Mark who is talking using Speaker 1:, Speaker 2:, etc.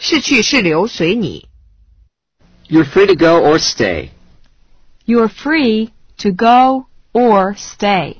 Speaker 1: 是去是留随你。
Speaker 2: You're free to go or stay.
Speaker 3: You're free to go or stay.